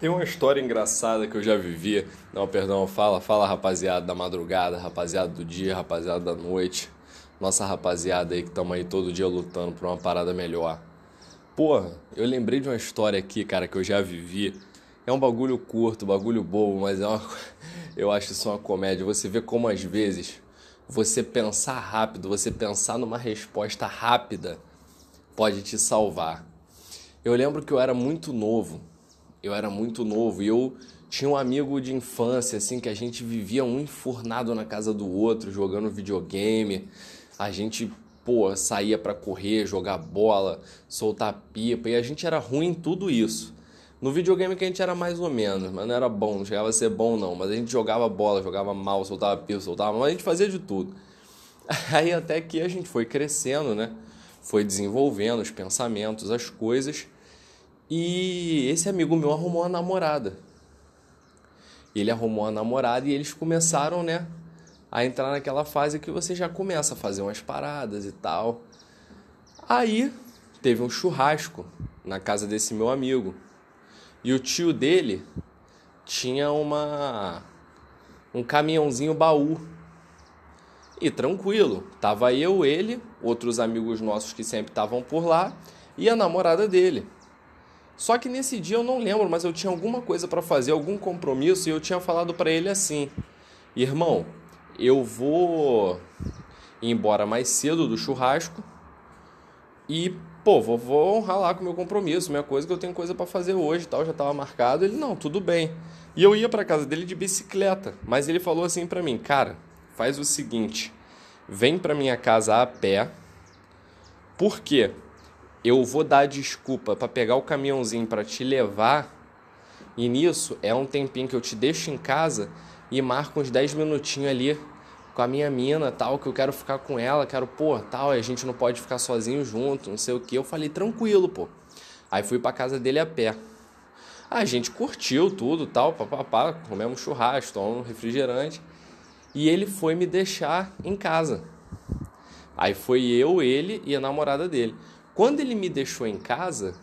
Tem uma história engraçada que eu já vivi. Não, perdão, fala, fala rapaziada da madrugada, rapaziada do dia, rapaziada da noite. Nossa rapaziada aí que estamos aí todo dia lutando por uma parada melhor. Porra, eu lembrei de uma história aqui, cara, que eu já vivi. É um bagulho curto, bagulho bobo, mas é uma... eu acho isso uma comédia. Você vê como às vezes você pensar rápido, você pensar numa resposta rápida pode te salvar. Eu lembro que eu era muito novo eu era muito novo e eu tinha um amigo de infância, assim, que a gente vivia um enfurnado na casa do outro, jogando videogame. A gente, pô, saía para correr, jogar bola, soltar pipa, e a gente era ruim em tudo isso. No videogame que a gente era mais ou menos, mas não era bom, não chegava a ser bom não, mas a gente jogava bola, jogava mal, soltava pipa, soltava mal, a gente fazia de tudo. Aí até que a gente foi crescendo, né? Foi desenvolvendo os pensamentos, as coisas, e esse amigo meu arrumou uma namorada. Ele arrumou uma namorada e eles começaram, né, a entrar naquela fase que você já começa a fazer umas paradas e tal. Aí teve um churrasco na casa desse meu amigo. E o tio dele tinha uma um caminhãozinho baú. E tranquilo, tava eu, ele, outros amigos nossos que sempre estavam por lá e a namorada dele. Só que nesse dia eu não lembro, mas eu tinha alguma coisa para fazer, algum compromisso, e eu tinha falado para ele assim: "Irmão, eu vou embora mais cedo do churrasco e, pô, vou, vou honrar lá com o meu compromisso, minha coisa que eu tenho coisa para fazer hoje, tal, já estava marcado". Ele: "Não, tudo bem". E eu ia para casa dele de bicicleta, mas ele falou assim para mim: "Cara, faz o seguinte, vem para minha casa a pé. Por quê? Eu vou dar desculpa para pegar o caminhãozinho para te levar, e nisso é um tempinho que eu te deixo em casa e marco uns 10 minutinhos ali com a minha mina, tal, que eu quero ficar com ela, quero, pô, tal, a gente não pode ficar sozinho junto, não sei o que. Eu falei, tranquilo, pô. Aí fui pra casa dele a pé. A gente curtiu tudo, tal, papapá, comemos churrasco, tomamos refrigerante. E ele foi me deixar em casa. Aí foi eu, ele e a namorada dele. Quando ele me deixou em casa,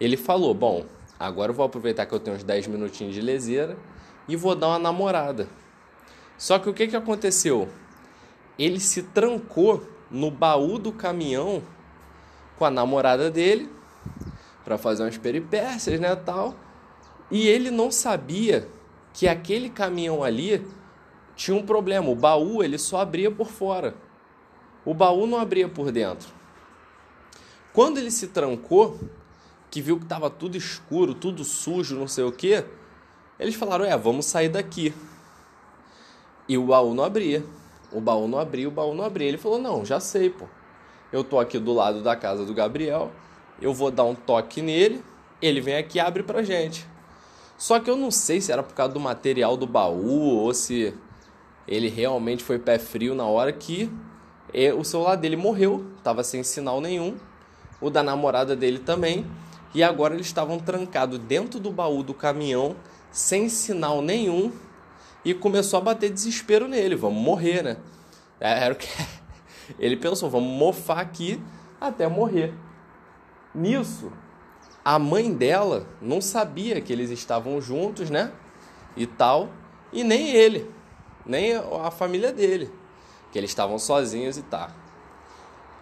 ele falou: Bom, agora eu vou aproveitar que eu tenho uns 10 minutinhos de leseira e vou dar uma namorada. Só que o que, que aconteceu? Ele se trancou no baú do caminhão com a namorada dele para fazer umas peripécias, né, tal. E ele não sabia que aquele caminhão ali tinha um problema. O baú ele só abria por fora. O baú não abria por dentro. Quando ele se trancou, que viu que estava tudo escuro, tudo sujo, não sei o que, eles falaram: é, vamos sair daqui. E o baú não abria. O baú não abria, o baú não abria. Ele falou: não, já sei, pô. Eu tô aqui do lado da casa do Gabriel, eu vou dar um toque nele, ele vem aqui e abre pra gente. Só que eu não sei se era por causa do material do baú ou se ele realmente foi pé frio na hora que o celular dele morreu, tava sem sinal nenhum o da namorada dele também, e agora eles estavam trancados dentro do baú do caminhão, sem sinal nenhum, e começou a bater desespero nele, vamos morrer, né? É, era o que ele pensou, vamos mofar aqui até morrer. Nisso, a mãe dela não sabia que eles estavam juntos, né? E tal, e nem ele, nem a família dele, que eles estavam sozinhos e tal.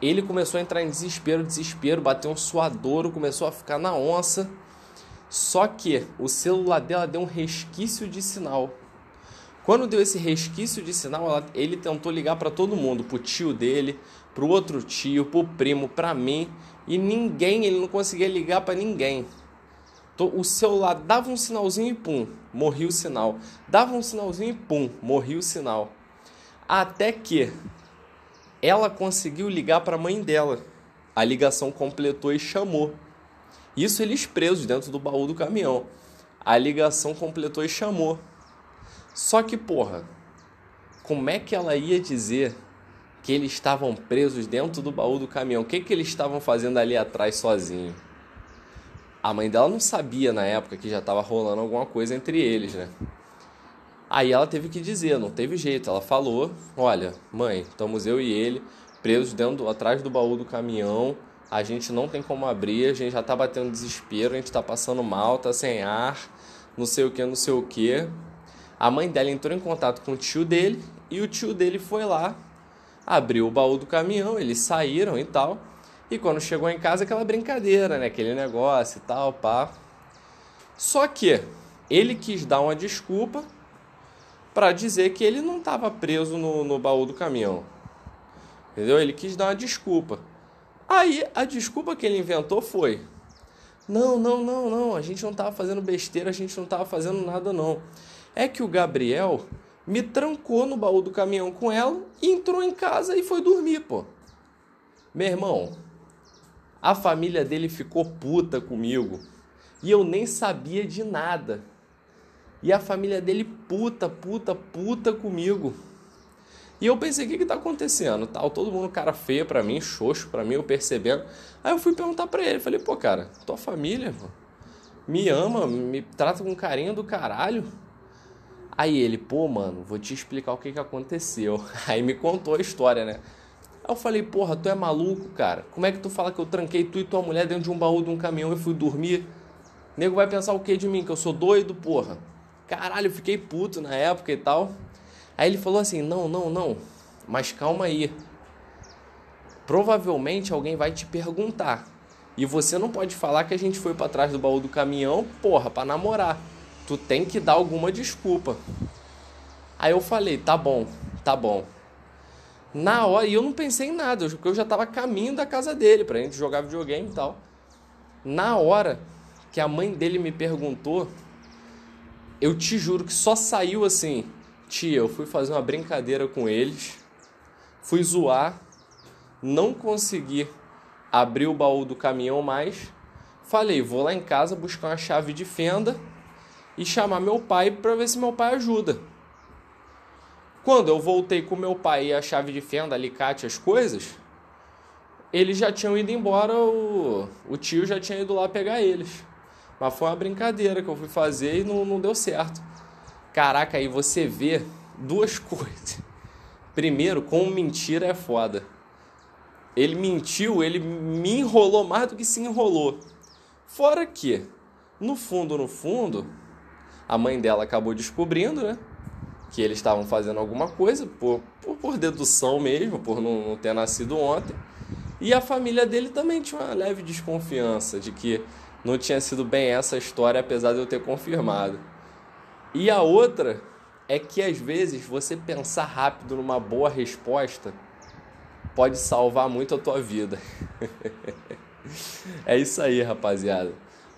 Ele começou a entrar em desespero, desespero, bateu um suadouro, começou a ficar na onça. Só que o celular dela deu um resquício de sinal. Quando deu esse resquício de sinal, ela, ele tentou ligar para todo mundo, pro tio dele, pro outro tio, pro primo, para mim, e ninguém, ele não conseguia ligar para ninguém. O celular dava um sinalzinho e pum, morria o sinal. Dava um sinalzinho e pum, morria o sinal. Até que ela conseguiu ligar para a mãe dela. A ligação completou e chamou. Isso eles presos dentro do baú do caminhão. A ligação completou e chamou. Só que, porra, como é que ela ia dizer que eles estavam presos dentro do baú do caminhão? O que, que eles estavam fazendo ali atrás sozinho? A mãe dela não sabia na época que já estava rolando alguma coisa entre eles, né? Aí ela teve que dizer, não teve jeito. Ela falou: Olha, mãe, estamos eu e ele presos dentro, atrás do baú do caminhão. A gente não tem como abrir, a gente já tá batendo desespero, a gente tá passando mal, tá sem ar. não sei o que, não sei o que. A mãe dela entrou em contato com o tio dele e o tio dele foi lá, abriu o baú do caminhão, eles saíram e tal. E quando chegou em casa, aquela brincadeira, né? Aquele negócio e tal, pá. Só que ele quis dar uma desculpa para dizer que ele não estava preso no, no baú do caminhão. Entendeu? Ele quis dar uma desculpa. Aí a desculpa que ele inventou foi: Não, não, não, não, a gente não estava fazendo besteira, a gente não estava fazendo nada não. É que o Gabriel me trancou no baú do caminhão com ela, entrou em casa e foi dormir, pô. Meu irmão, a família dele ficou puta comigo e eu nem sabia de nada. E a família dele puta, puta, puta comigo. E eu pensei, o que que tá acontecendo? Tal, todo mundo cara feia pra mim, xoxo pra mim, eu percebendo. Aí eu fui perguntar pra ele, falei, pô, cara, tua família pô, me ama, me trata com carinho do caralho. Aí ele, pô, mano, vou te explicar o que que aconteceu. Aí me contou a história, né? Aí eu falei, porra, tu é maluco, cara? Como é que tu fala que eu tranquei tu e tua mulher dentro de um baú de um caminhão e fui dormir? Nego vai pensar o que de mim? Que eu sou doido, porra. Caralho, eu fiquei puto na época e tal. Aí ele falou assim: não, não, não, mas calma aí. Provavelmente alguém vai te perguntar. E você não pode falar que a gente foi para trás do baú do caminhão, porra, para namorar. Tu tem que dar alguma desculpa. Aí eu falei: tá bom, tá bom. Na hora, e eu não pensei em nada, porque eu já tava caminho da casa dele pra gente jogar videogame e tal. Na hora que a mãe dele me perguntou, eu te juro que só saiu assim: tia, eu fui fazer uma brincadeira com eles, fui zoar, não consegui abrir o baú do caminhão mais. Falei, vou lá em casa buscar uma chave de fenda e chamar meu pai para ver se meu pai ajuda. Quando eu voltei com meu pai e a chave de fenda, alicate, as coisas, eles já tinham ido embora, o, o tio já tinha ido lá pegar eles. Mas foi uma brincadeira que eu fui fazer e não, não deu certo. Caraca, aí você vê duas coisas. Primeiro, como mentira é foda. Ele mentiu, ele me enrolou mais do que se enrolou. Fora que, no fundo, no fundo, a mãe dela acabou descobrindo, né? Que eles estavam fazendo alguma coisa, por, por, por dedução mesmo, por não, não ter nascido ontem. E a família dele também tinha uma leve desconfiança de que não tinha sido bem essa história, apesar de eu ter confirmado. E a outra é que às vezes você pensar rápido numa boa resposta pode salvar muito a tua vida. é isso aí, rapaziada.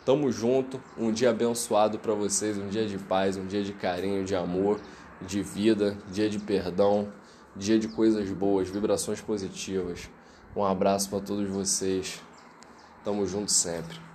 Tamo junto, um dia abençoado para vocês, um dia de paz, um dia de carinho, de amor, de vida, dia de perdão, dia de coisas boas, vibrações positivas. Um abraço para todos vocês. Tamo junto sempre.